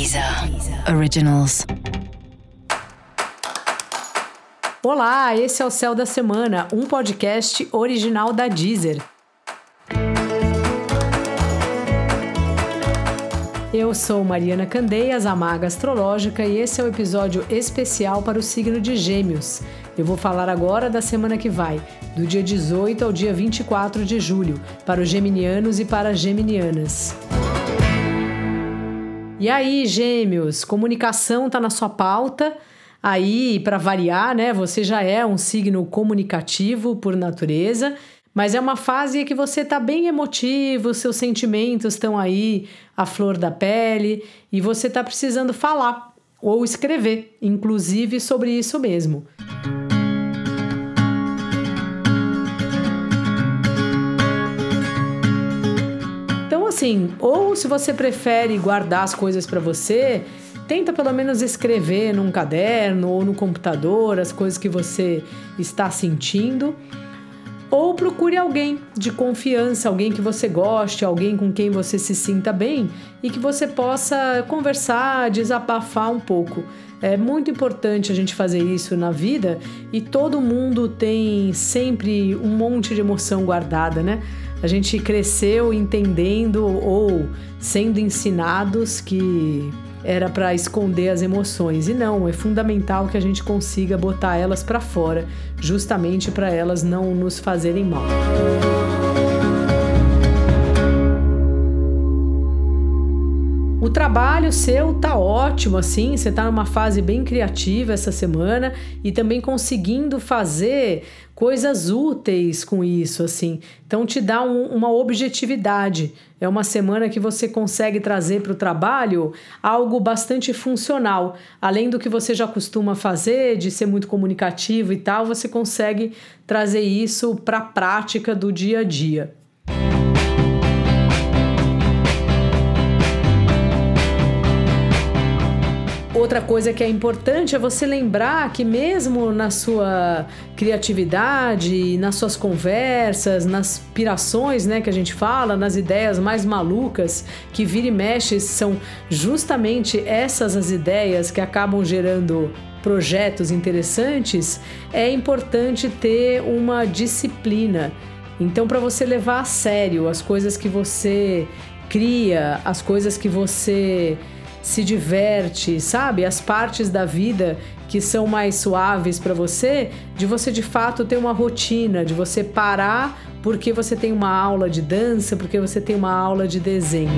Deezer Originals. Olá, esse é o Céu da Semana, um podcast original da Deezer. Eu sou Mariana Candeias, a Maga Astrológica, e esse é o um episódio especial para o signo de Gêmeos. Eu vou falar agora da semana que vai, do dia 18 ao dia 24 de julho, para os geminianos e para as geminianas. E aí, Gêmeos, comunicação está na sua pauta. Aí, para variar, né, você já é um signo comunicativo por natureza mas é uma fase que você está bem emotivo, seus sentimentos estão aí à flor da pele e você está precisando falar ou escrever, inclusive sobre isso mesmo. Assim, ou se você prefere guardar as coisas para você, tenta pelo menos escrever num caderno ou no computador as coisas que você está sentindo ou procure alguém de confiança, alguém que você goste, alguém com quem você se sinta bem e que você possa conversar, desabafar um pouco. É muito importante a gente fazer isso na vida e todo mundo tem sempre um monte de emoção guardada, né? A gente cresceu entendendo ou sendo ensinados que era para esconder as emoções. E não, é fundamental que a gente consiga botar elas para fora, justamente para elas não nos fazerem mal. O trabalho seu tá ótimo assim, você tá numa fase bem criativa essa semana e também conseguindo fazer coisas úteis com isso assim. Então te dá um, uma objetividade. É uma semana que você consegue trazer para o trabalho algo bastante funcional. Além do que você já costuma fazer, de ser muito comunicativo e tal, você consegue trazer isso para a prática do dia a dia. Outra coisa que é importante é você lembrar que, mesmo na sua criatividade, nas suas conversas, nas pirações né, que a gente fala, nas ideias mais malucas que vira e mexe, são justamente essas as ideias que acabam gerando projetos interessantes, é importante ter uma disciplina. Então, para você levar a sério as coisas que você cria, as coisas que você se diverte, sabe? As partes da vida que são mais suaves para você, de você de fato ter uma rotina, de você parar porque você tem uma aula de dança, porque você tem uma aula de desenho.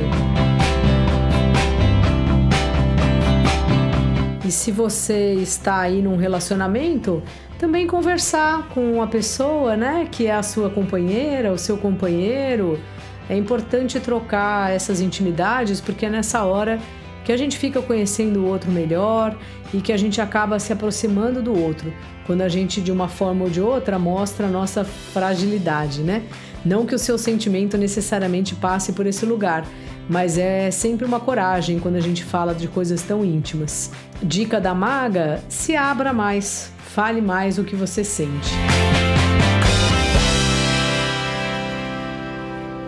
E se você está aí num relacionamento, também conversar com a pessoa, né, que é a sua companheira, o seu companheiro. É importante trocar essas intimidades porque é nessa hora que a gente fica conhecendo o outro melhor e que a gente acaba se aproximando do outro, quando a gente de uma forma ou de outra mostra a nossa fragilidade, né? Não que o seu sentimento necessariamente passe por esse lugar, mas é sempre uma coragem quando a gente fala de coisas tão íntimas. Dica da maga: se abra mais, fale mais o que você sente.